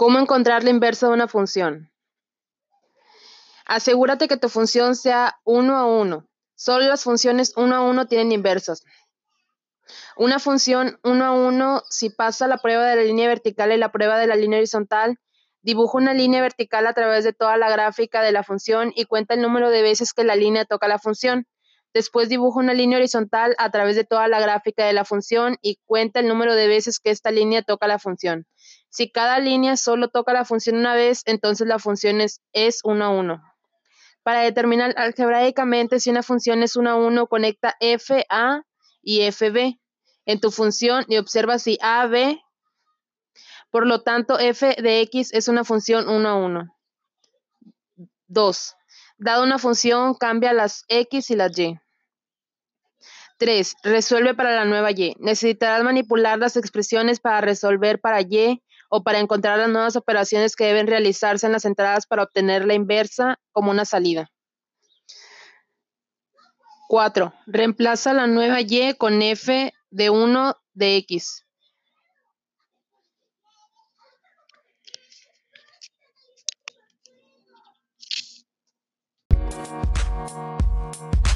¿Cómo encontrar la inversa de una función? Asegúrate que tu función sea 1 a 1. Solo las funciones 1 a 1 tienen inversas. Una función 1 a 1, si pasa la prueba de la línea vertical y la prueba de la línea horizontal, dibuja una línea vertical a través de toda la gráfica de la función y cuenta el número de veces que la línea toca la función. Después dibuja una línea horizontal a través de toda la gráfica de la función y cuenta el número de veces que esta línea toca la función. Si cada línea solo toca la función una vez, entonces la función es, es 1 a 1. Para determinar algebraicamente si una función es 1 a 1, conecta FA y FB en tu función y observa si AB, por lo tanto, f de x es una función 1 a 1. 2. Dado una función, cambia las x y las y. 3. Resuelve para la nueva y. Necesitarás manipular las expresiones para resolver para y o para encontrar las nuevas operaciones que deben realizarse en las entradas para obtener la inversa como una salida. 4. Reemplaza la nueva y con f de 1 de x. Música